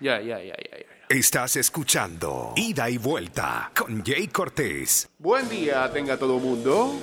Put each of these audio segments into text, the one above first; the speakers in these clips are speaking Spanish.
Ya, ya, ya, ya, ya. Estás escuchando Ida y Vuelta con Jay Cortés. Buen día tenga todo mundo.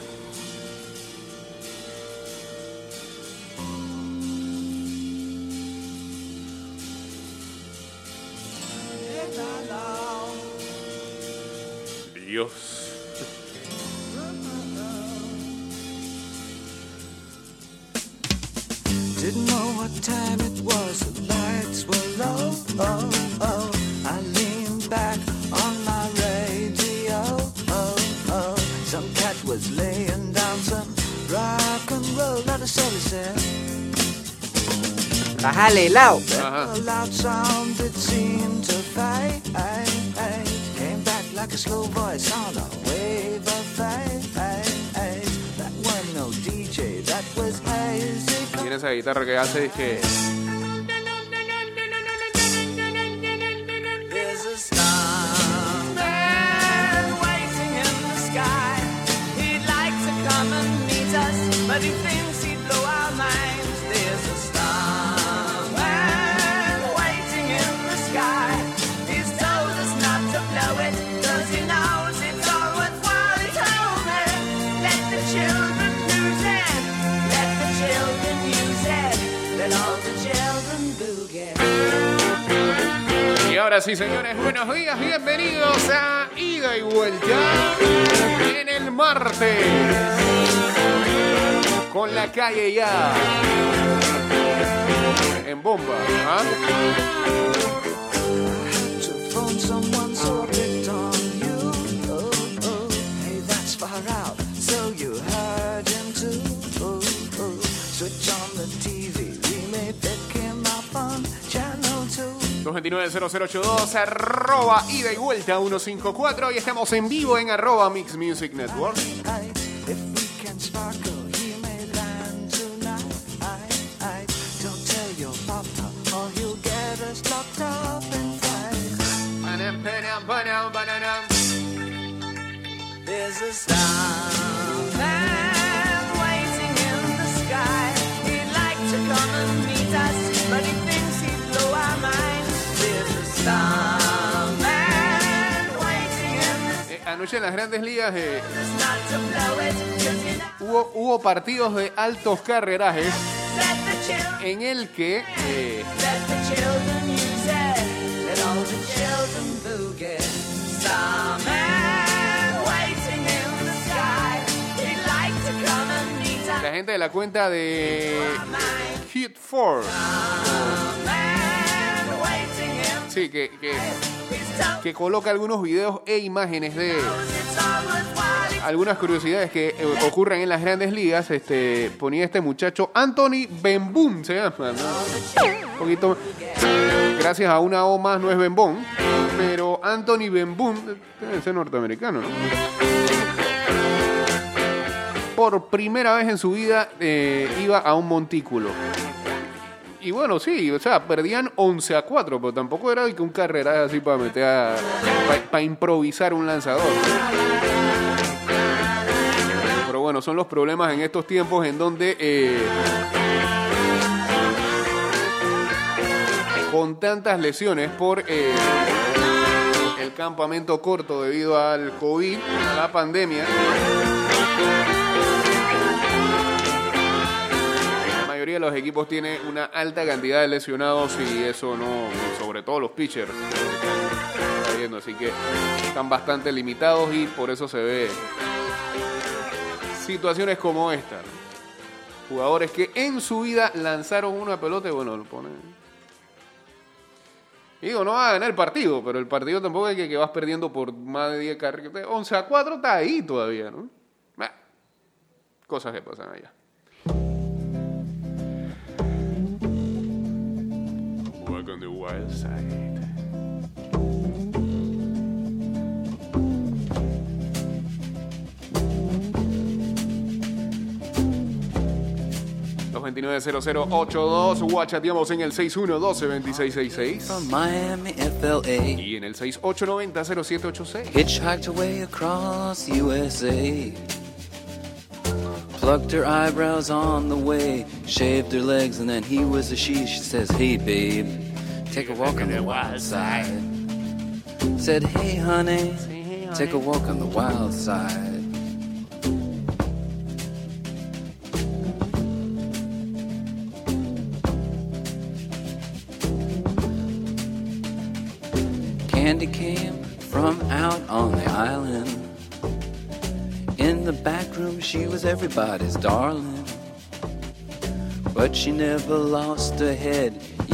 That was hazy. Tiene esa guitarra que hace que Y ahora sí, señores, buenos días, bienvenidos a Ida y Vuelta en el martes. Con la calle ya en bomba. ¿ah? 229-0082, arroba ida y vuelta 154 y estamos en vivo en arroba Mix Music Network. There's a starman waiting in the sky. He'd like to come and meet us. Eh, anoche en las grandes ligas eh, hubo, hubo, partidos de altos carrerajes en el que eh, la gente de la cuenta de Hit 4 sí, que, que, coloca algunos videos e imágenes de algunas curiosidades que eh, ocurren en las grandes ligas. Este, ponía este muchacho Anthony Bembum, se llama. ¿no? Un poquito, gracias a una O más no es Bembón, pero Anthony Bembum debe ser norteamericano, ¿no? Por primera vez en su vida eh, iba a un montículo. Y bueno, sí, o sea, perdían 11 a 4, pero tampoco era que un carrera así para meter a. para improvisar un lanzador. Pero bueno, son los problemas en estos tiempos en donde. eh, con tantas lesiones por eh, el campamento corto debido al COVID, a la pandemia. Los equipos tiene una alta cantidad de lesionados y eso no, sobre todo los pitchers. Así que están bastante limitados y por eso se ve situaciones como esta. Jugadores que en su vida lanzaron una pelota y bueno, lo ponen. Digo, no va a ganar el partido, pero el partido tampoco es que, vas perdiendo por más de 10 carreras. 11 a 4 está ahí todavía, ¿no? Cosas que pasan allá. On the wild side. Los 290082, guachateamos en el 6112-2666 Miami, FLA. y en el 6890-0786. Hitchhiked away across USA. Plucked her eyebrows on the way, shaved her legs, and then he was a she. She says, Hey, babe, take a walk on the wild side. Said, Hey, honey, take a walk on the wild side. Candy came from out on the island. In the back room, she was everybody's darling. But she never lost her head,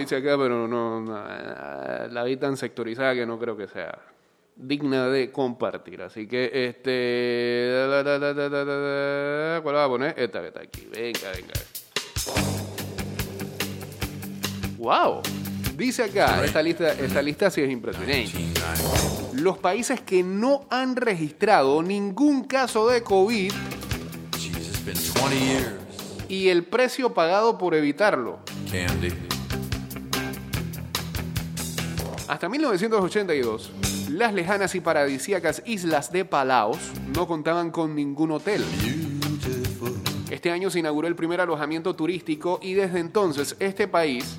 noticia acá, pero no, no, eh, la vi tan sectorizada que no creo que sea digna de compartir. Así que, este. ¿Cuál va a poner? Esta que está aquí. Venga, venga. ¡Wow! Dice acá, esta lista, esta lista sí es impresionante. Los países que no han registrado ningún caso de COVID Jeez, it's been 20 years. y el precio pagado por evitarlo. Candy. Hasta 1982, las lejanas y paradisíacas islas de Palaos no contaban con ningún hotel. Este año se inauguró el primer alojamiento turístico y desde entonces este país,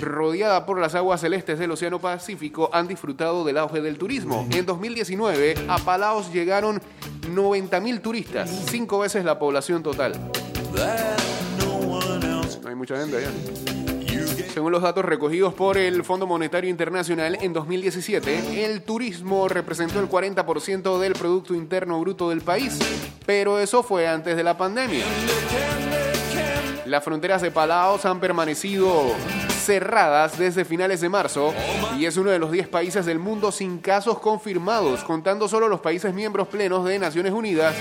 rodeada por las aguas celestes del Océano Pacífico, han disfrutado del auge del turismo. En 2019 a Palaos llegaron 90.000 turistas, cinco veces la población total. No hay mucha gente allá. Según los datos recogidos por el Fondo Monetario Internacional, en 2017 el turismo representó el 40% del Producto Interno Bruto del país, pero eso fue antes de la pandemia. Las fronteras de Palaos han permanecido cerradas desde finales de marzo y es uno de los 10 países del mundo sin casos confirmados, contando solo los países miembros plenos de Naciones Unidas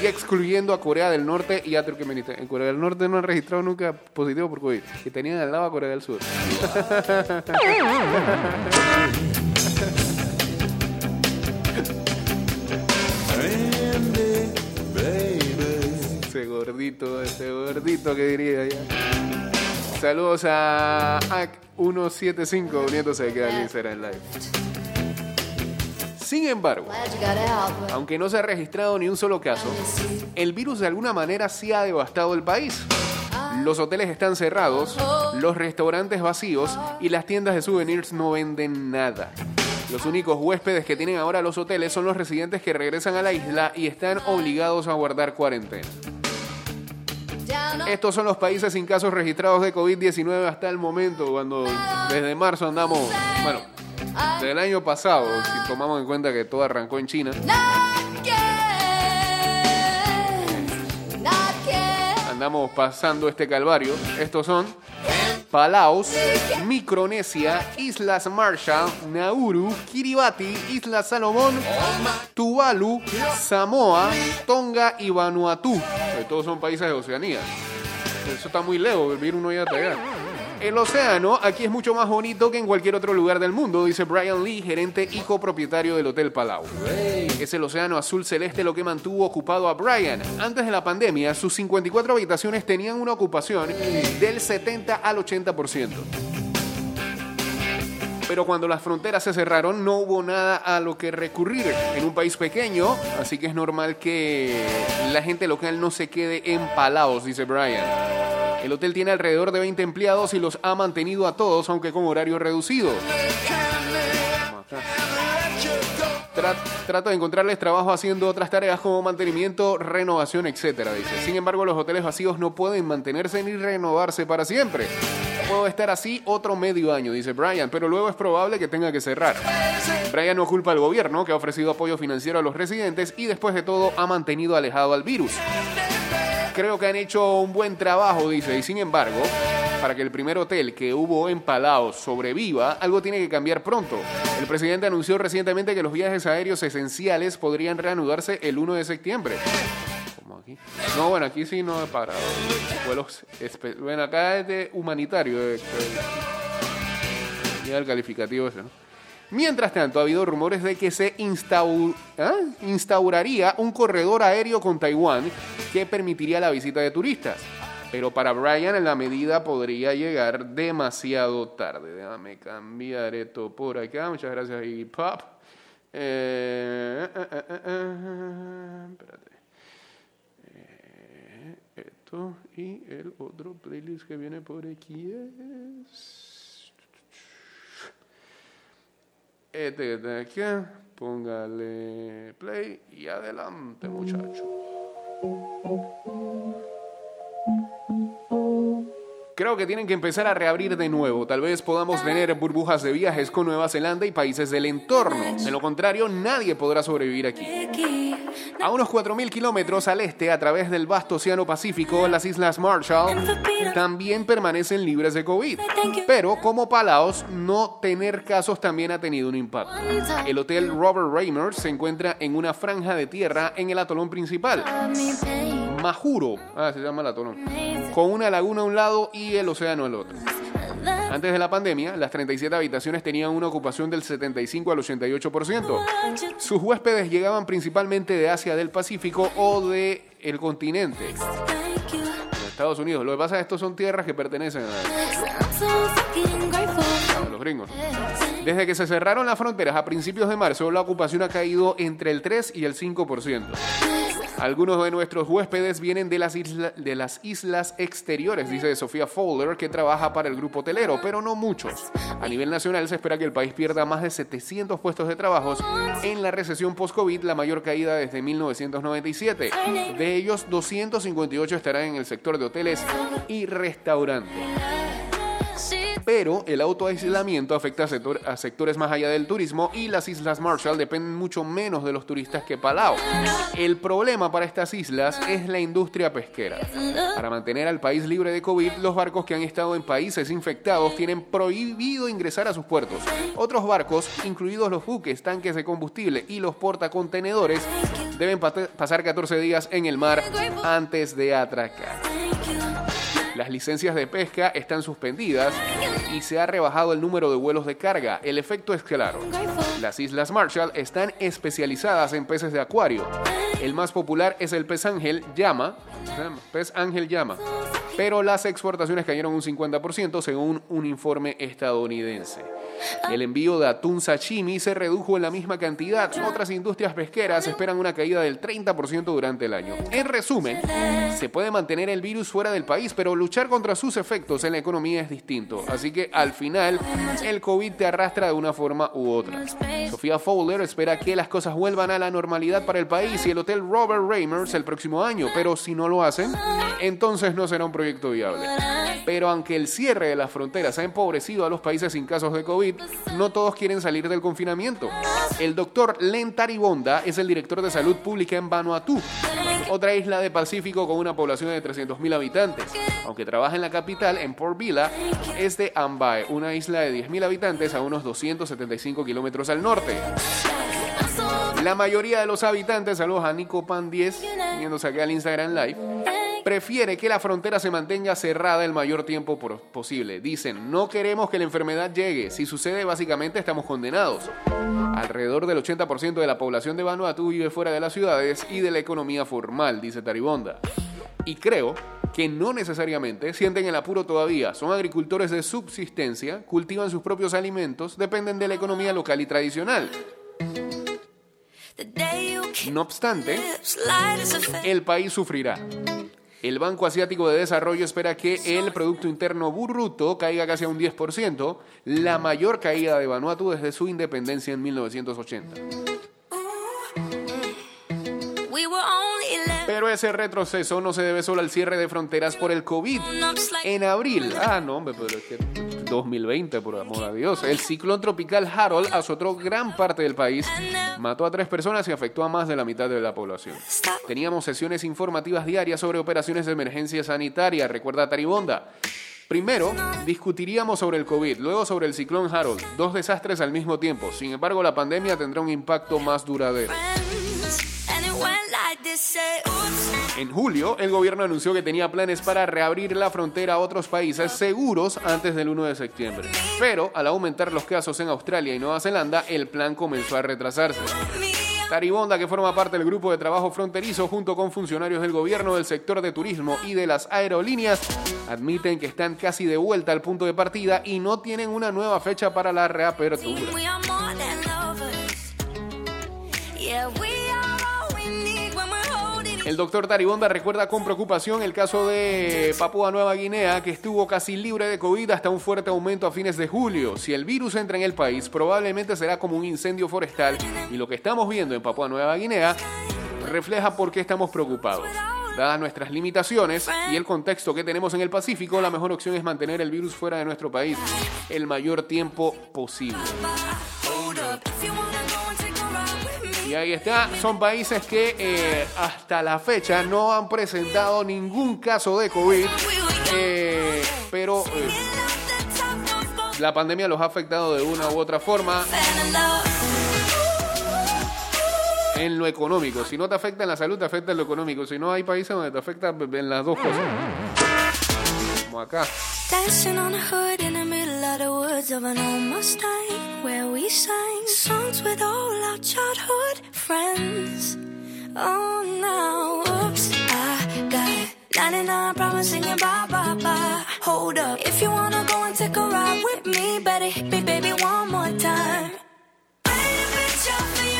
y excluyendo a Corea del Norte y a Turkmenistán. En Corea del Norte no han registrado nunca positivo por COVID, que tenían al lado a Corea del Sur. gordito, ese gordito que diría ya. Saludos a AC175 uniéndose aquí al Instagram Live. Sin embargo, aunque no se ha registrado ni un solo caso, el virus de alguna manera sí ha devastado el país. Los hoteles están cerrados, los restaurantes vacíos y las tiendas de souvenirs no venden nada. Los únicos huéspedes que tienen ahora los hoteles son los residentes que regresan a la isla y están obligados a guardar cuarentena. Estos son los países sin casos registrados de COVID-19 hasta el momento, cuando desde marzo andamos, bueno, del año pasado, si tomamos en cuenta que todo arrancó en China, andamos pasando este calvario. Estos son Palaos, Micronesia, Islas Marshall, Nauru, Kiribati, Islas Salomón, Tuvalu, Samoa, Tonga y Vanuatu. Que todos son países de Oceanía. Eso está muy lejos, vivir uno ya allá. El océano aquí es mucho más bonito que en cualquier otro lugar del mundo, dice Brian Lee, gerente y copropietario del Hotel Palau. Es el océano azul celeste lo que mantuvo ocupado a Brian. Antes de la pandemia, sus 54 habitaciones tenían una ocupación del 70 al 80%. Pero cuando las fronteras se cerraron no hubo nada a lo que recurrir en un país pequeño, así que es normal que la gente local no se quede en Palaos, dice Brian. El hotel tiene alrededor de 20 empleados y los ha mantenido a todos, aunque con horario reducido. Tra- trato de encontrarles trabajo haciendo otras tareas como mantenimiento, renovación, etcétera, dice. Sin embargo, los hoteles vacíos no pueden mantenerse ni renovarse para siempre. Puedo estar así otro medio año, dice Brian, pero luego es probable que tenga que cerrar. Brian no culpa al gobierno, que ha ofrecido apoyo financiero a los residentes y después de todo ha mantenido alejado al virus. Creo que han hecho un buen trabajo, dice, y sin embargo, para que el primer hotel que hubo en Palaos sobreviva, algo tiene que cambiar pronto. El presidente anunció recientemente que los viajes aéreos esenciales podrían reanudarse el 1 de septiembre. No, bueno, aquí sí no he parado. Vuelos bueno, acá es de humanitario. Mira el calificativo ese, ¿no? Mientras tanto, ha habido rumores de que se ¿ah? instauraría un corredor aéreo con Taiwán que permitiría la visita de turistas. Pero para Brian la medida podría llegar demasiado tarde. Déjame cambiar esto por acá. Muchas gracias, Iggy Pop. Eh, eh, eh, espérate. Y el otro playlist que viene por aquí es... Este que aquí, póngale play y adelante, muchacho. Creo que tienen que empezar a reabrir de nuevo. Tal vez podamos tener burbujas de viajes con Nueva Zelanda y países del entorno. De lo contrario, nadie podrá sobrevivir aquí. A unos 4.000 kilómetros al este, a través del vasto Océano Pacífico, las Islas Marshall también permanecen libres de COVID. Pero, como Palaos, no tener casos también ha tenido un impacto. El hotel Robert Raymer se encuentra en una franja de tierra en el atolón principal. Majuro, ah, se llama el atolón, con una laguna a un lado y el océano al otro. Antes de la pandemia, las 37 habitaciones tenían una ocupación del 75 al 88%. Sus huéspedes llegaban principalmente de Asia del Pacífico o de el continente, Estados Unidos. Lo que pasa es que estos son tierras que pertenecen a los gringos. Desde que se cerraron las fronteras a principios de marzo, la ocupación ha caído entre el 3 y el 5%. Algunos de nuestros huéspedes vienen de las, islas exteriores, dice Sofía Fowler, que trabaja para el grupo hotelero, pero no muchos. A nivel nacional se espera que el país pierda más de 700 puestos de trabajo en la recesión post-COVID, la mayor caída desde 1997. De ellos, 258 estarán en el sector de hoteles y restaurantes. Pero el autoaislamiento afecta a, a sectores más allá del turismo y las Islas Marshall dependen mucho menos de los turistas que Palau. El problema para estas islas es la industria pesquera. Para mantener al país libre de COVID, los barcos que han estado en países infectados tienen prohibido ingresar a sus puertos. Otros barcos, incluidos los buques, tanques de combustible y los portacontenedores, deben pasar 14 días en el mar antes de atracar. Las licencias de pesca están suspendidas y se ha rebajado el número de vuelos de carga. El efecto es claro. Las Islas Marshall están especializadas en peces de acuario. El más popular es el pez ángel llama, pez ángel llama, pero las exportaciones cayeron un 50% según un informe estadounidense. El envío de atún sashimi se redujo en la misma cantidad. Otras industrias pesqueras esperan una caída del 30% durante el año. En resumen, se puede mantener el virus fuera del país, pero luchar contra sus efectos en la economía es distinto. Así que al final, el COVID te arrastra de una forma u otra. Sofía Fowler espera que las cosas vuelvan a la normalidad para el país y el Hotel Robert Reimers el próximo año, pero si no lo hacen, entonces no será un proyecto viable. Pero aunque el cierre de las fronteras ha empobrecido a los países sin casos de COVID, no todos quieren salir del confinamiento. El doctor Len Taribonda es el director de salud pública en Vanuatu, otra isla de Pacífico con una población de 300.000 habitantes. Aunque trabaja en la capital, en Port Vila, es de Ambae, una isla de 10.000 habitantes a unos 275 kilómetros al norte. La mayoría de los habitantes, saludos a Nico Pan 10, viéndose aquí al Instagram Live, prefiere que la frontera se mantenga cerrada el mayor tiempo posible. Dicen, no queremos que la enfermedad llegue. Si sucede, básicamente estamos condenados. Alrededor del 80% de la población de Vanuatu vive fuera de las ciudades y de la economía formal, dice Taribonda. Y creo que no necesariamente sienten el apuro todavía. Son agricultores de subsistencia, cultivan sus propios alimentos, dependen de la economía local y tradicional. No obstante, el país sufrirá. El Banco Asiático de Desarrollo espera que el Producto Interno Bruto caiga casi a un 10%, la mayor caída de Vanuatu desde su independencia en 1980. Pero ese retroceso no se debe solo al cierre de fronteras por el COVID. En abril, ah, no, hombre, pero es que 2020, por amor a Dios, el ciclón tropical Harold azotó gran parte del país, mató a tres personas y afectó a más de la mitad de la población. Teníamos sesiones informativas diarias sobre operaciones de emergencia sanitaria, recuerda Taribonda. Primero, discutiríamos sobre el COVID, luego sobre el ciclón Harold, dos desastres al mismo tiempo. Sin embargo, la pandemia tendrá un impacto más duradero. En julio, el gobierno anunció que tenía planes para reabrir la frontera a otros países seguros antes del 1 de septiembre. Pero, al aumentar los casos en Australia y Nueva Zelanda, el plan comenzó a retrasarse. Taribonda, que forma parte del grupo de trabajo fronterizo junto con funcionarios del gobierno, del sector de turismo y de las aerolíneas, admiten que están casi de vuelta al punto de partida y no tienen una nueva fecha para la reapertura. El doctor Taribonda recuerda con preocupación el caso de Papúa Nueva Guinea, que estuvo casi libre de COVID hasta un fuerte aumento a fines de julio. Si el virus entra en el país, probablemente será como un incendio forestal y lo que estamos viendo en Papúa Nueva Guinea refleja por qué estamos preocupados. Dadas nuestras limitaciones y el contexto que tenemos en el Pacífico, la mejor opción es mantener el virus fuera de nuestro país el mayor tiempo posible. Y ahí está, son países que eh, hasta la fecha no han presentado ningún caso de COVID, eh, pero eh, la pandemia los ha afectado de una u otra forma en lo económico. Si no te afecta en la salud, te afecta en lo económico. Si no, hay países donde te afecta en las dos cosas. Como acá. The middle of an old Mustang, where we sang songs with all our childhood friends. Oh, now, oops, I got 99 promising you bye, bye, bye. Hold up, if you wanna go and take a ride with me, better hit me, baby, one more time. Paint a picture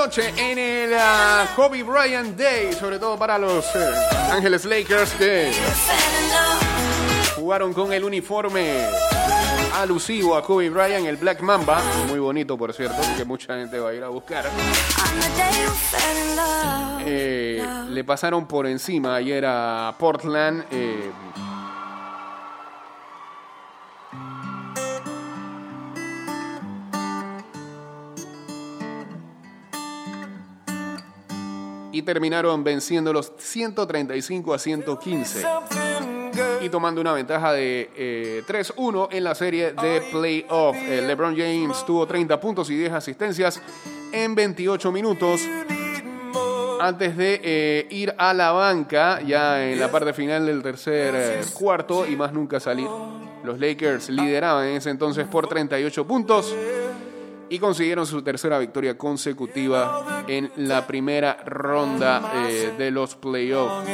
love. Anoche en el ah, Kobe Bryant Day, sobre todo para los eh, Ángeles Lakers que jugaron con el uniforme alusivo a Kobe Bryant, el Black Mamba, muy bonito por cierto, que mucha gente va a ir a buscar. Eh, le pasaron por encima ayer a Portland. eh, y terminaron venciendo los 135 a 115 y tomando una ventaja de eh, 3-1 en la serie de playoff. Eh, LeBron James tuvo 30 puntos y 10 asistencias en 28 minutos antes de eh, ir a la banca ya en la parte final del tercer eh, cuarto y más nunca salir. Los Lakers lideraban en ese entonces por 38 puntos y consiguieron su tercera victoria consecutiva en la primera ronda eh, de los playoffs.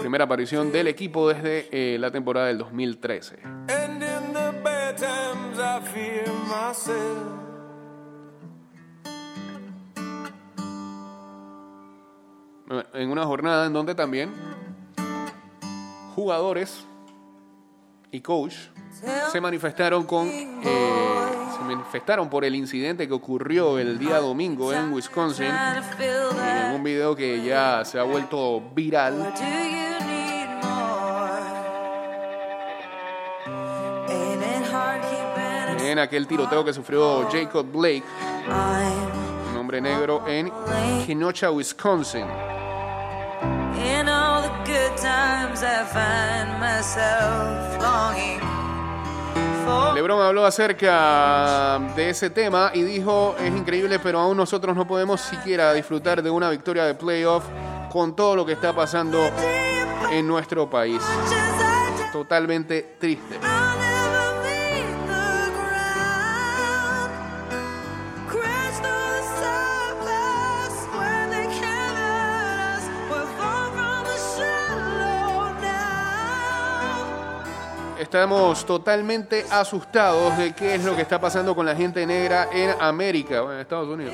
Primera aparición del equipo desde eh, la temporada del 2013. And in the bad times I fear myself. en una jornada en donde también jugadores y coach se manifestaron con eh, se manifestaron por el incidente que ocurrió el día domingo en Wisconsin. En un video que ya se ha vuelto viral. En aquel tiroteo que sufrió Jacob Blake un hombre negro en Kenosha, Wisconsin. in all the good times I find myself longing LeBron habló acerca de ese tema y dijo, es increíble, pero aún nosotros no podemos siquiera disfrutar de una victoria de playoff con todo lo que está pasando en nuestro país. Totalmente triste. Estamos totalmente asustados de qué es lo que está pasando con la gente negra en América, en Estados Unidos.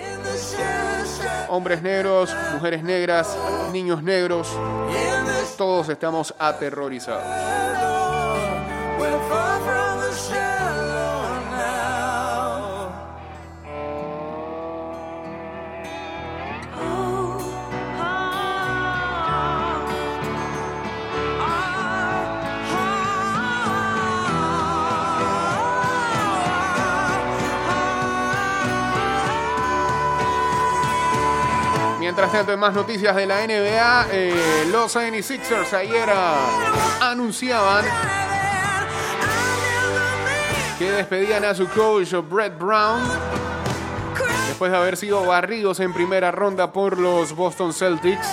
Hombres negros, mujeres negras, niños negros, todos estamos aterrorizados. Mientras tanto, en más noticias de la NBA, eh, los 76ers ayer ah, anunciaban que despedían a su coach Brett Brown después de haber sido barridos en primera ronda por los Boston Celtics.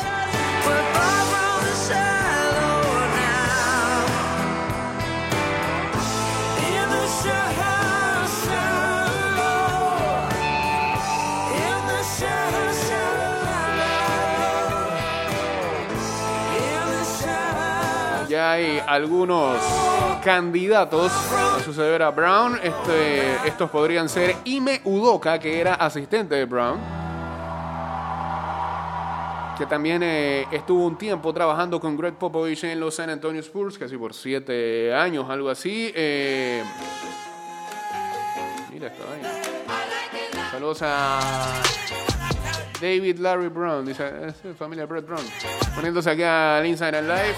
Hay algunos candidatos a suceder a Brown. Este, estos podrían ser Ime Udoka, que era asistente de Brown. Que también eh, estuvo un tiempo trabajando con Greg Popovich en los San Antonio Spurs, casi por siete años, algo así. Eh, mira esta vaina. Saludos a David Larry Brown, dice es familia Brett Brown, poniéndose aquí al Instagram Live.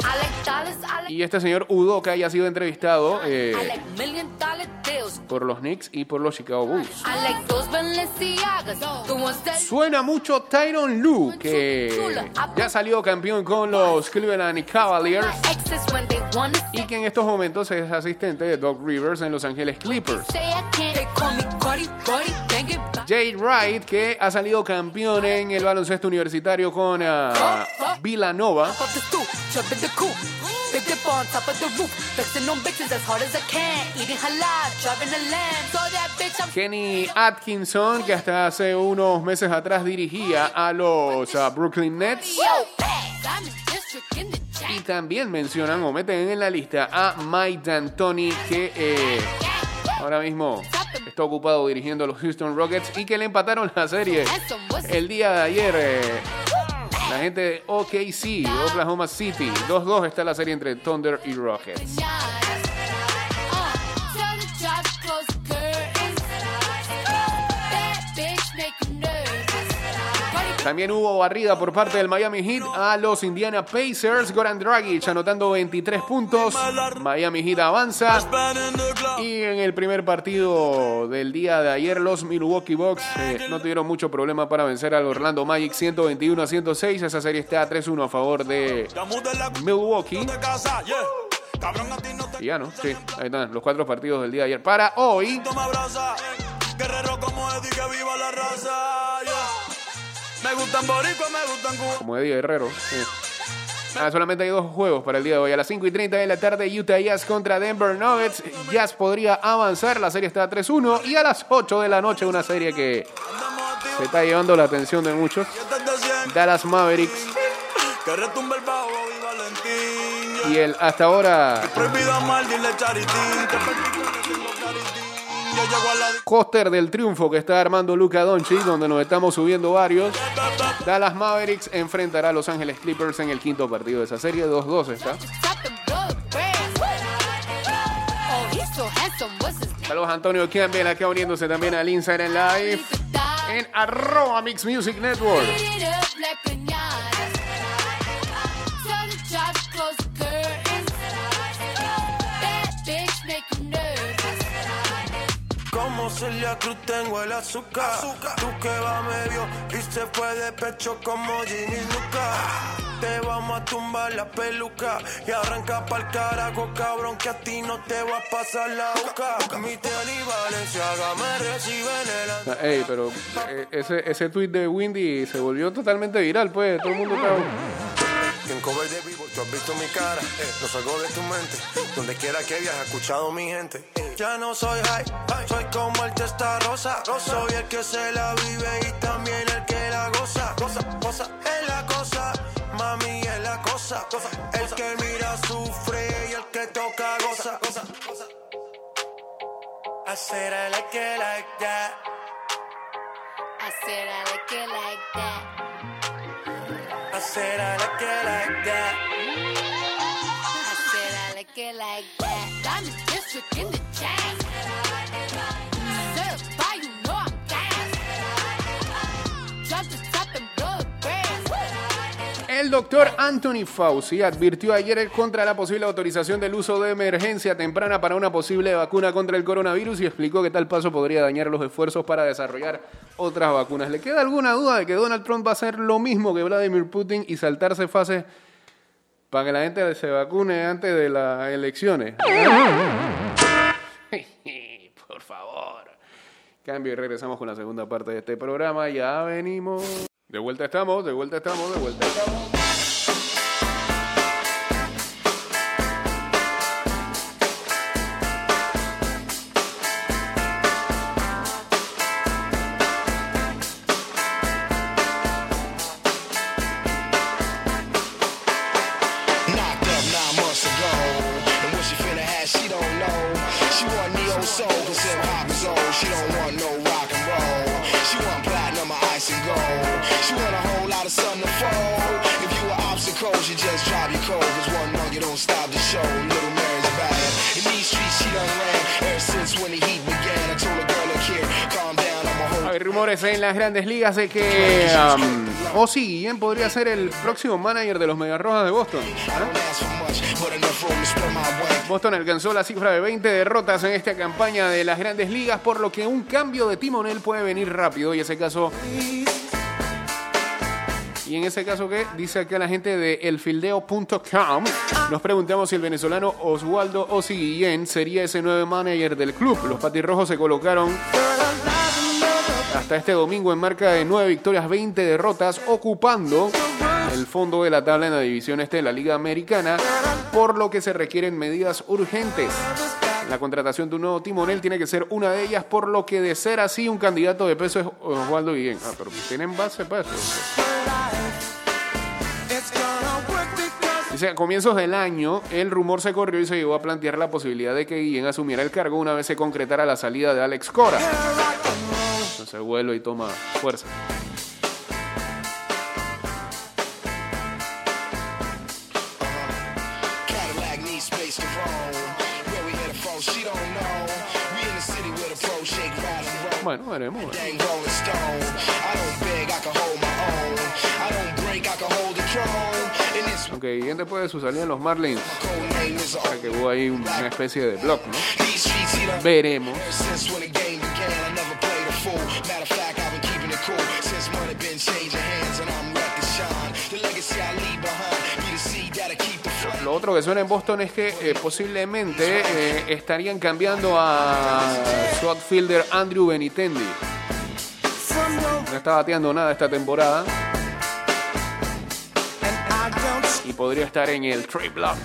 Y este señor Udoka ya ha sido entrevistado eh, Por los Knicks y por los Chicago Bulls. Suena mucho Tyron Lue, que ya salió campeón con los Cleveland Cavaliers. Y que en estos momentos es asistente de Doc Rivers en Los Ángeles Clippers. Jade Wright, que ha salido campeón en el baloncesto universitario con ah, Villanova. On top of the roof. Flexing on bitches as hard as I can. Eating halal, driving a lamb. So that bitch, I'm Kenny Atkinson, que hasta hace unos meses atrás dirigía a los ah, Brooklyn Nets. Y también mencionan o meten en la lista a Mike D'Antoni, que eh, ahora mismo está ocupado dirigiendo a los Houston Rockets y que le empataron la serie el día de ayer. eh, la gente de OKC, Oklahoma City, 2-2 está la serie entre Thunder y Rockets. También hubo barrida por parte del Miami Heat a los Indiana Pacers. Goran Dragic anotando 23 puntos. Miami Heat avanza. Y en el primer partido del día de ayer, los Milwaukee Bucks eh, no tuvieron mucho problema para vencer al Orlando Magic 121 a 106. Esa serie está 3-1 a favor de Milwaukee. Y ya no, sí, ahí están los cuatro partidos del día de ayer. Para hoy. Gustan boricua, me gustan cubanos. como Eddie Guerrero. sí. Ah, solamente hay dos juegos para el día de hoy. A las 5 y 30 de la tarde, Utah Jazz contra Denver Nuggets. Jazz podría avanzar, la serie está a 3-1. Y a las 8 de la noche, una serie que se está llevando la atención de muchos. Es de 100. Dallas Mavericks y el hasta ahora Coster del triunfo que está armando Luca Doncic, donde nos estamos subiendo varios. Dallas Mavericks enfrentará a Los Ángeles Clippers en el quinto partido de esa serie. 2-2 está. Saludos Antonio Campbell acá uniéndose también al Instagram Live en arroba Mix Music Network. Como Celia Cruz tengo el azúcar. Tú que va medio y se fue de pecho como Ginny Luca. Te vamos a tumbar la peluca y arranca pa'l carajo, cabrón, que a ti no te va a pasar la boca. Mi tele Valenciaga me reciben el Ey, pero eh, ese, ese tweet de Windy se volvió totalmente viral, pues. Todo el mundo está. Tú has visto mi cara, eh, no salgo de tu mente. Donde quiera que viajes, escuchado mi gente. Ya no soy high, soy como el testa rosa. Soy el que se la vive y también el que la goza. Cosa, cosa, es la cosa, mami es la cosa. El que mira sufre y el que toca goza. goza, goza. I said I like it like that. I said I like it like that. I said I like it like that. I said I like it like that. I'm district in the chain. El doctor Anthony Fauci advirtió ayer contra la posible autorización del uso de emergencia temprana para una posible vacuna contra el coronavirus y explicó que tal paso podría dañar los esfuerzos para desarrollar otras vacunas. ¿Le queda alguna duda de que Donald Trump va a hacer lo mismo que Vladimir Putin y saltarse fases para que la gente se vacune antes de las elecciones? Por favor. Cambio y regresamos con la segunda parte de este programa. Ya venimos. De vuelta estamos, de vuelta estamos, de vuelta estamos. She want neo soul, cause hip hop is old. She don't want no rock and roll. She want platinum or ice and gold. She want a whole lot of sun to fold. If you were obstacles, you just drop your cold. Cause one monkey don't stop the show. Little Mary's bad. In these streets, she done ran ever since when the heat began. Hay rumores en las grandes ligas de que um, Ozzy Guillén podría ser el próximo manager de los Megarrojas de Boston. Boston alcanzó la cifra de 20 derrotas en esta campaña de las grandes ligas, por lo que un cambio de timonel puede venir rápido. Y ese caso. Y en ese caso, ¿qué? Dice acá la gente de elfildeo.com. Nos preguntamos si el venezolano Oswaldo Ozzy Guillén sería ese nuevo manager del club. Los patirrojos se colocaron hasta este domingo en marca de 9 victorias, 20 derrotas, ocupando el fondo de la tabla en la división este de la Liga Americana, por lo que se requieren medidas urgentes. La contratación de un nuevo timonel tiene que ser una de ellas, por lo que de ser así, un candidato de peso es Osvaldo Guillén. Ah, pero tienen base para eso. Dice, a comienzos del año, el rumor se corrió y se llegó a plantear la posibilidad de que Guillén asumiera el cargo una vez se concretara la salida de Alex Cora. Entonces vuelve y toma fuerza. Bueno, veremos. veremos. Ok, bien después de su salida en los Marlins, o sea que hubo ahí una especie de block, ¿no? Veremos Matter of fact, I've been keeping it cool since money been changing hands, and I'm ready to shine. The legacy I leave behind be the seed that'll keep the flame. Lo otro que suena en Boston es que eh, posiblemente eh, estarían cambiando a su outfielder Andrew Benitendi. No está bateando nada esta temporada y podría estar en el trade block.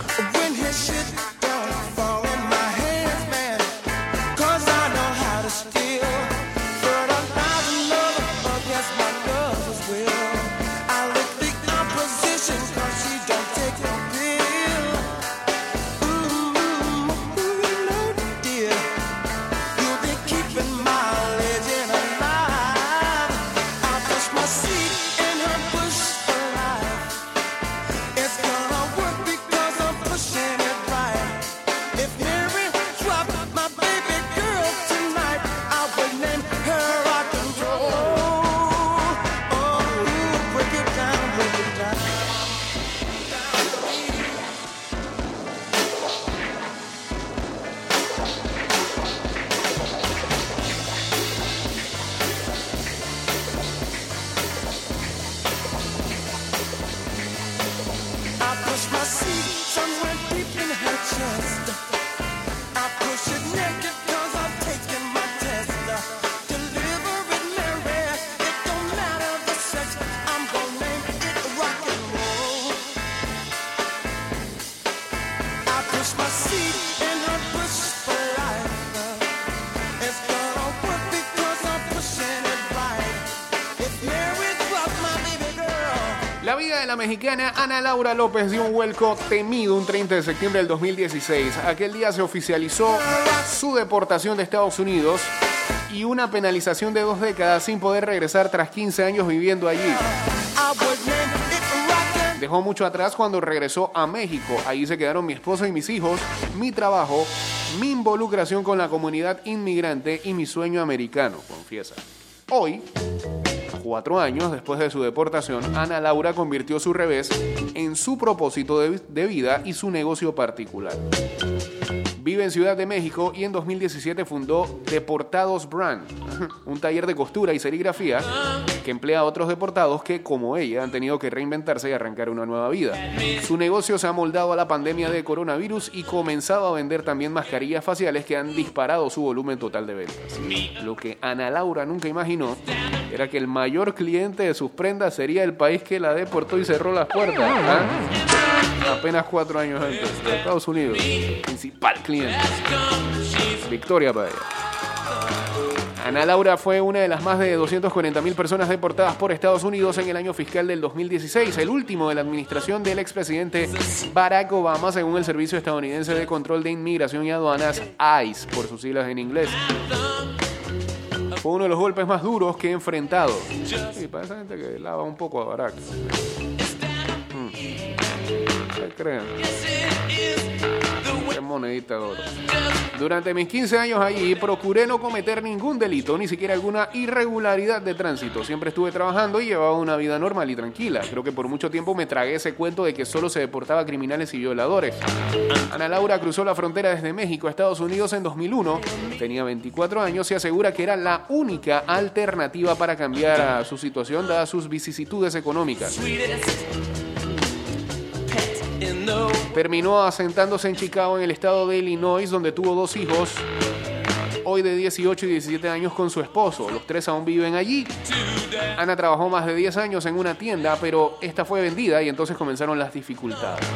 Mexicana Ana Laura López dio un vuelco temido un 30 de septiembre del 2016. Aquel día se oficializó su deportación de Estados Unidos y una penalización de dos décadas sin poder regresar tras 15 años viviendo allí. Dejó mucho atrás cuando regresó a México. Ahí se quedaron mi esposa y mis hijos, mi trabajo, mi involucración con la comunidad inmigrante y mi sueño americano, confiesa. Hoy, cuatro años después de su deportación, Ana Laura convirtió su revés en su propósito de, vida y su negocio particular. Vive en Ciudad de México y en 2017 fundó Deportados Brand, un taller de costura y serigrafía que emplea a otros deportados que, como ella, han tenido que reinventarse y arrancar una nueva vida. Su negocio se ha moldado a la pandemia de coronavirus y comenzado a vender también mascarillas faciales que han disparado su volumen total de ventas. Lo que Ana Laura nunca imaginó era que el mayor cliente de sus prendas sería el país que la deportó y cerró las puertas. ¿ah? Apenas cuatro años antes, Estados Unidos. Principal cliente. Victoria para ella. Ana Laura fue una de las más de 240 mil personas deportadas por Estados Unidos en el año fiscal del 2016, el último de la administración del expresidente Barack Obama, según el Servicio Estadounidense de Control de Inmigración y Aduanas, ICE, por sus siglas en inglés. Fue uno de los golpes más duros que he enfrentado. Sí, para esa gente que lava un poco a Barack. Mm. ¿Qué creen? Monedita de oro. Durante mis 15 años allí procuré no cometer ningún delito, ni siquiera alguna irregularidad de tránsito. Siempre estuve trabajando y llevaba una vida normal y tranquila. Creo que por mucho tiempo me tragué ese cuento de que solo se deportaba a criminales y violadores. Ana Laura cruzó la frontera desde México a Estados Unidos en 2001. Tenía 24 años y asegura que era la única alternativa para cambiar su situación dadas sus vicisitudes económicas. Terminó asentándose en Chicago, en el estado de Illinois, donde tuvo dos hijos, hoy de 18 y 17 años con su esposo. Los tres aún viven allí. Ana trabajó más de 10 años en una tienda, pero esta fue vendida y entonces comenzaron las dificultades.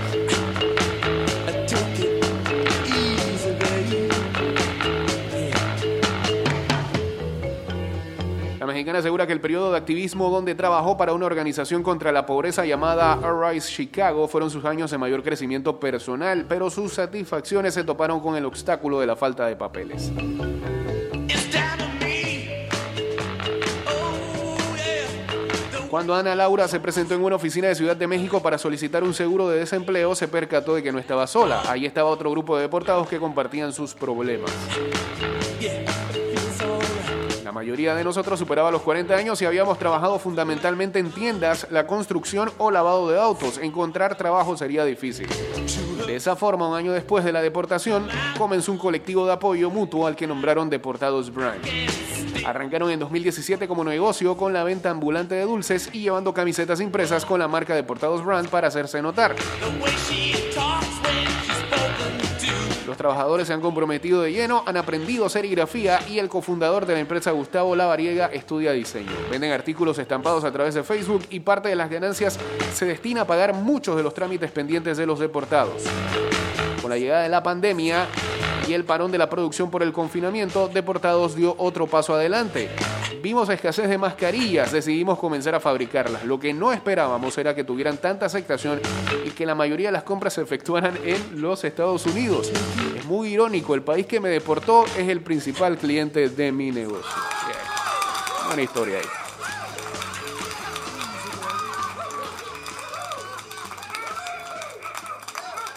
La mexicana asegura que el periodo de activismo donde trabajó para una organización contra la pobreza llamada Arise Chicago fueron sus años de mayor crecimiento personal, pero sus satisfacciones se toparon con el obstáculo de la falta de papeles. Cuando Ana Laura se presentó en una oficina de Ciudad de México para solicitar un seguro de desempleo, se percató de que no estaba sola. Ahí estaba otro grupo de deportados que compartían sus problemas. Mayoría de nosotros superaba los 40 años y habíamos trabajado fundamentalmente en tiendas, la construcción o lavado de autos. Encontrar trabajo sería difícil. De esa forma, un año después de la deportación, comenzó un colectivo de apoyo mutuo al que nombraron Deportados Brand. Arrancaron en 2017 como negocio con la venta ambulante de dulces y llevando camisetas impresas con la marca Deportados Brand para hacerse notar. Los trabajadores se han comprometido de lleno, han aprendido serigrafía y el cofundador de la empresa Gustavo Lavariega estudia diseño. Venden artículos estampados a través de Facebook y parte de las ganancias se destina a pagar muchos de los trámites pendientes de los deportados. Con la llegada de la pandemia y el parón de la producción por el confinamiento, Deportados dio otro paso adelante. Vimos escasez de mascarillas, decidimos comenzar a fabricarlas. Lo que no esperábamos era que tuvieran tanta aceptación y que la mayoría de las compras se efectuaran en los Estados Unidos. Es muy irónico, el país que me deportó es el principal cliente de mi negocio. Buena historia ahí.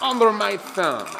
Under my thumb.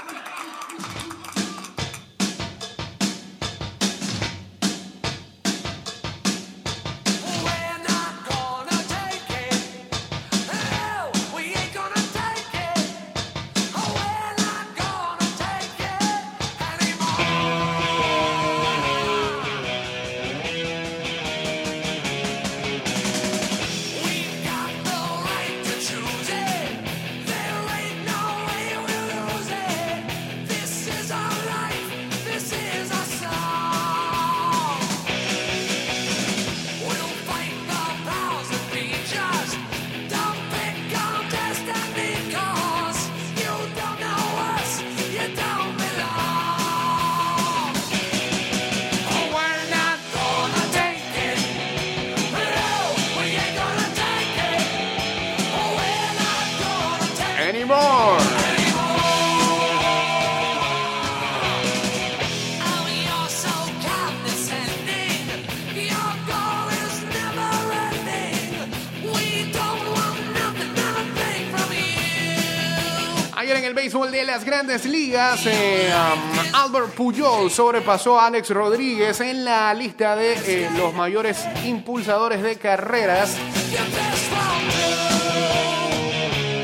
En el béisbol de las grandes ligas, eh, um, Albert Puyol sobrepasó a Alex Rodríguez en la lista de eh, los mayores impulsadores de carreras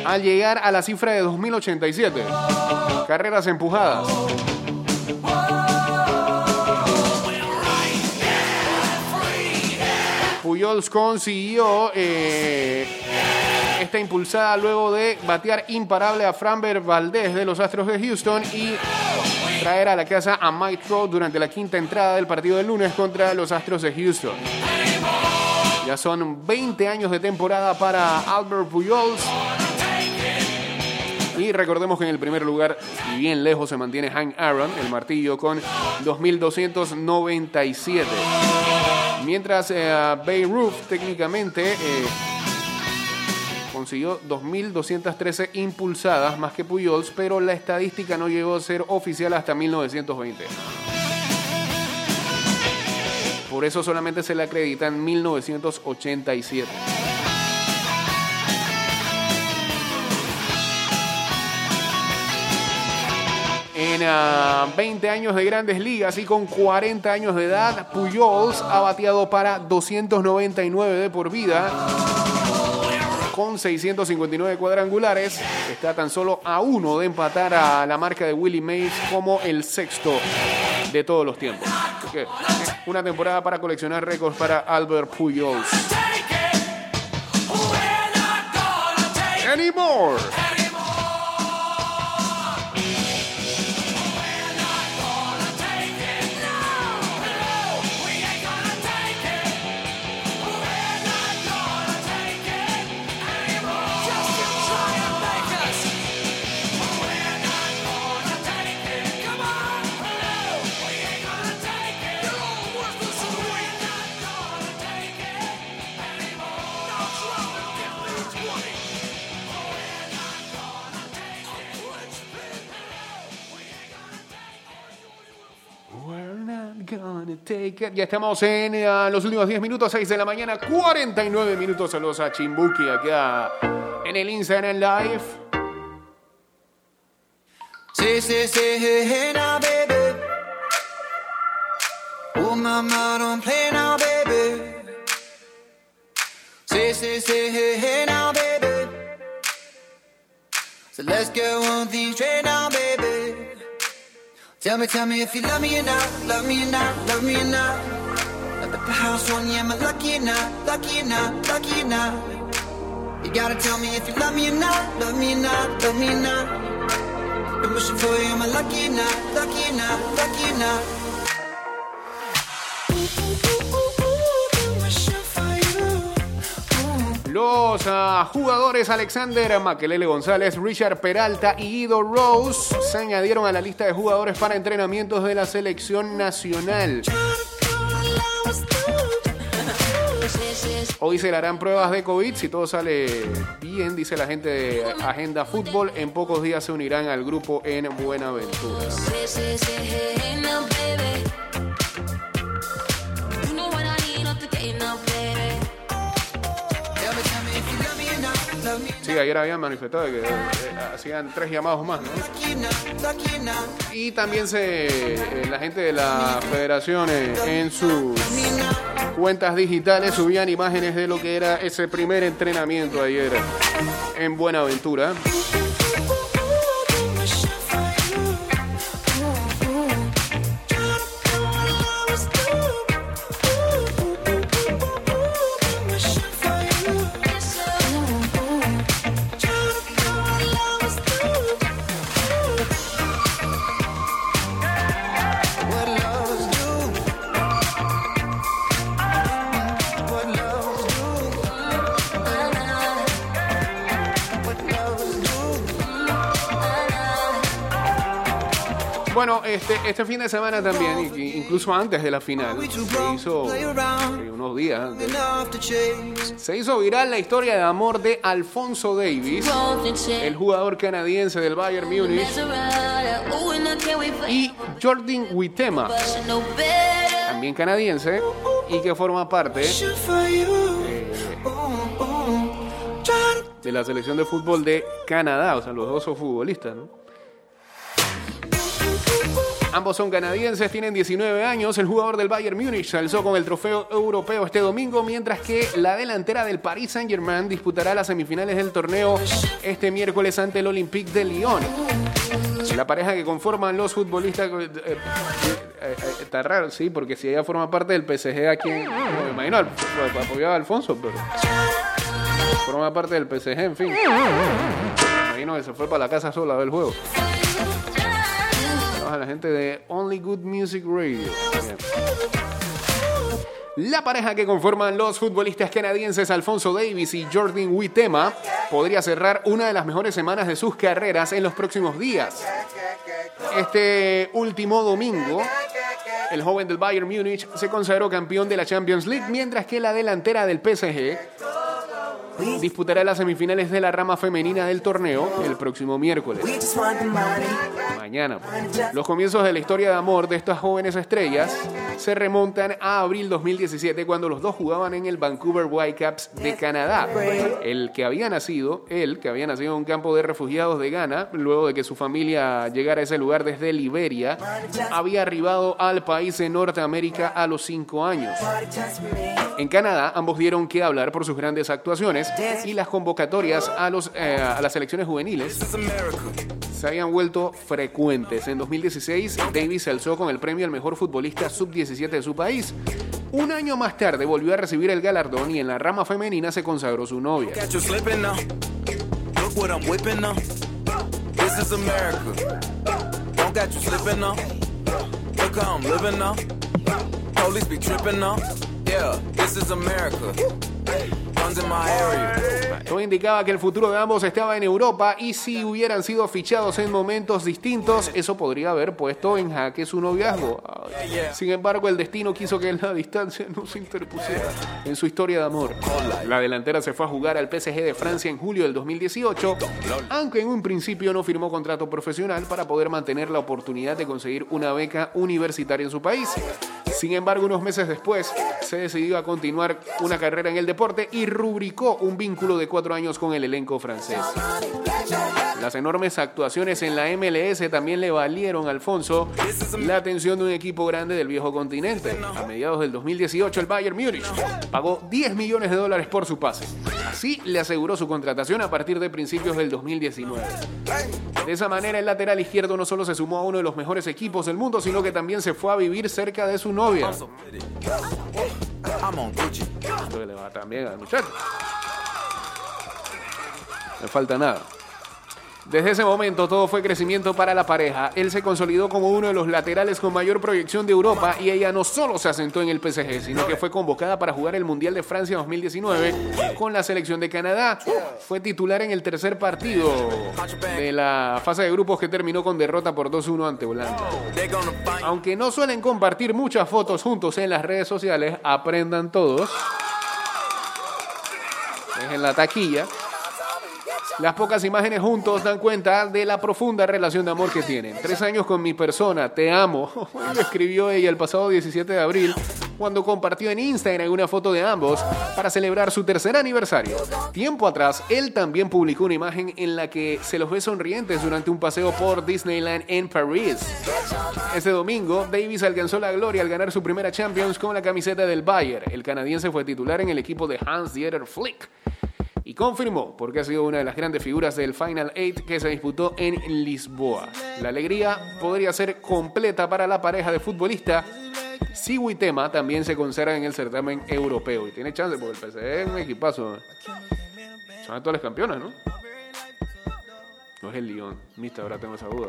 al llegar a la cifra de 2087 carreras empujadas. Pujols consiguió eh, impulsada luego de batear imparable a Framber Valdez de los Astros de Houston y traer a la casa a Mike Trout durante la quinta entrada del partido del lunes contra los Astros de Houston. Ya son 20 años de temporada para Albert Pujols. Y recordemos que en el primer lugar, y bien lejos, se mantiene Hank Aaron, el martillo, con 2.297. Mientras eh, Babe Ruth técnicamente eh, consiguió 2.213 impulsadas más que Pujols, pero la estadística no llegó a ser oficial hasta 1920. Por eso solamente se le acredita en 1987. En ah, 20 años de grandes ligas y con 40 años de edad, Pujols ha bateado para 299 de por vida con 659 cuadrangulares. Está tan solo a uno de empatar a la marca de Willie Mays como el sexto de todos los tiempos. Que, una temporada para coleccionar récords para Albert Pujols. Anymore. Take it. Ya estamos en eh, los últimos 10 minutos, 6 de la mañana, 49 minutos. Saludos a Chimbuki acá en el Instagram Live. Say, hey, hey, now, baby. Hold mama, don't play now, baby. Say, hey, hey now, baby. So let's get one thing straight now, baby. Tell me, tell me if you love me or not, love me or not, love me or not. Up at the house on you, am I lucky or not, lucky or not, lucky or not? You gotta tell me if you love me or not, love me or not, love me or not. Been wishing for you, am I lucky or not, lucky or not, lucky or not? Los jugadores Alexander Maquelele González, Richard Peralta y Guido Rose se añadieron a la lista de jugadores para entrenamientos de la selección nacional. Hoy se harán pruebas de COVID. Si todo sale bien, dice la gente de Agenda Fútbol, en pocos días se unirán al grupo en Buenaventura. Sí, ayer habían manifestado que eh, hacían tres llamados más, ¿no? Y también se eh, la gente de la federación eh, en sus cuentas digitales subían imágenes de lo que era ese primer entrenamiento ayer en Buenaventura. Bueno, este, este fin de semana también, incluso antes de la final, se hizo eh, unos días antes, se hizo viral la historia de amor de Alfonso Davis, el jugador canadiense del Bayern Múnich, y Jordan Huitema, también canadiense, y que forma parte to de la selección de fútbol de Canadá, o sea, los dos son futbolistas, ¿no? Ambos son canadienses, tienen 19 años. El jugador del Bayern Múnich se alzó con el trofeo europeo este domingo, mientras que la delantera del Paris Saint-Germain disputará las semifinales del torneo este miércoles ante el Olympique de Lyon. La pareja que conforman los futbolistas eh, eh, eh, está raro, sí, porque si ella forma parte del PSG aquí, me imagino apoyaba a Alfonso, pero forma parte del PSG, en fin. Imagino que se fue para la casa sola a ver el juego. A la gente de Only Good Music Radio. La pareja que conforman los futbolistas canadienses Alfonso Davis y Jordan Huitema podría cerrar una de las mejores semanas de sus carreras en los próximos días. Este último domingo, el joven del Bayern Múnich se consagró campeón de la Champions League, mientras que la delantera del PSG disputará las semifinales de la rama femenina del torneo el próximo miércoles. Mañana. Los comienzos de la historia de amor de estas jóvenes estrellas se remontan a abril 2017 cuando los dos jugaban en el Vancouver Whitecaps de Canadá. El que había nacido, él que había nacido en un campo de refugiados de Ghana, luego de que su familia llegara a ese lugar desde Liberia, había arribado al país de Norteamérica a los cinco años. En Canadá, ambos dieron que hablar por sus grandes actuaciones y las convocatorias a, los, eh, a las selecciones juveniles se habían vuelto frecuentes. En 2016, Davis se alzó con el premio al mejor futbolista sub-17 de su país. Un año más tarde volvió a recibir el galardón y en la rama femenina se consagró su novia. Yeah, this is America. Guns in my area. Todo indicaba que el futuro de ambos estaba en Europa y si hubieran sido fichados en momentos distintos, eso podría haber puesto en jaque su noviazgo. Sin embargo, el destino quiso que la distancia no se interpusiera en su historia de amor. La delantera se fue a jugar al PSG de Francia en julio del 2018, aunque en un principio no firmó contrato profesional para poder mantener la oportunidad de conseguir una beca universitaria en su país. Sin embargo, unos meses después se decidió a continuar una carrera en el deporte y rubricó un vínculo de cuatro años con el elenco francés. Las enormes actuaciones en la MLS también le valieron a Alfonso la atención de un equipo grande del viejo continente. A mediados del 2018, el Bayern Múnich pagó 10 millones de dólares por su pase. Así le aseguró su contratación a partir de principios del 2019. De esa manera, el lateral izquierdo no solo se sumó a uno de los mejores equipos del mundo, sino que también se fue a vivir cerca de su novia. I'm on Gucci. Esto que le va también al muchacho. No falta nada. Desde ese momento todo fue crecimiento para la pareja. Él se consolidó como uno de los laterales con mayor proyección de Europa y ella no solo se asentó en el PSG, sino que fue convocada para jugar el Mundial de Francia 2019 con la selección de Canadá. Fue titular en el tercer partido de la fase de grupos que terminó con derrota por 2-1 ante Holanda. Aunque no suelen compartir muchas fotos juntos en las redes sociales, aprendan todos. Es en la taquilla. Las pocas imágenes juntos dan cuenta de la profunda relación de amor que tienen. Tres años con mi persona, te amo. Lo escribió ella el pasado 17 de abril cuando compartió en Instagram una foto de ambos para celebrar su tercer aniversario. Tiempo atrás, él también publicó una imagen en la que se los ve sonrientes durante un paseo por Disneyland en París. Este domingo, Davis alcanzó la gloria al ganar su primera Champions con la camiseta del Bayern. El canadiense fue titular en el equipo de Hans-Dieter Flick confirmó porque ha sido una de las grandes figuras del Final Eight que se disputó en Lisboa. La alegría podría ser completa para la pareja de futbolistas si Huitema también se conserva en el certamen europeo. Y tiene chance porque el PSG es un equipazo. Son las campeonas, ¿no? No es el Lyon. Mista, ahora tengo esa duda.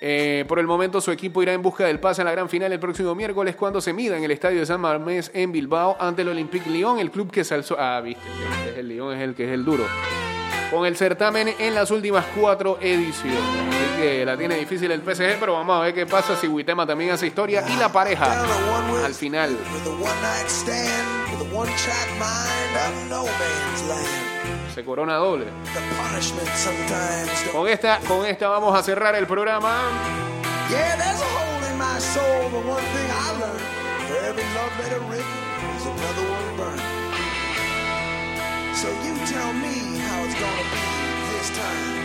Eh, por el momento su equipo irá en busca del pase a la gran final el próximo miércoles cuando se mida en el estadio de San Mamés en Bilbao ante el Olympique Lyon, el club que se alzó... Ah, viste, este es el Lyon es el que es el duro. Con el certamen en las últimas cuatro ediciones. Así que la tiene difícil el PSG, pero vamos a ver qué pasa si Huitema también hace historia y la pareja al final. Se corona doble. Con esta, con esta vamos a cerrar el programa. Yeah, there's a hole in my soul, but one thing I learned: for every love letter written, there's another one burned. So you tell me how it's gonna be this time.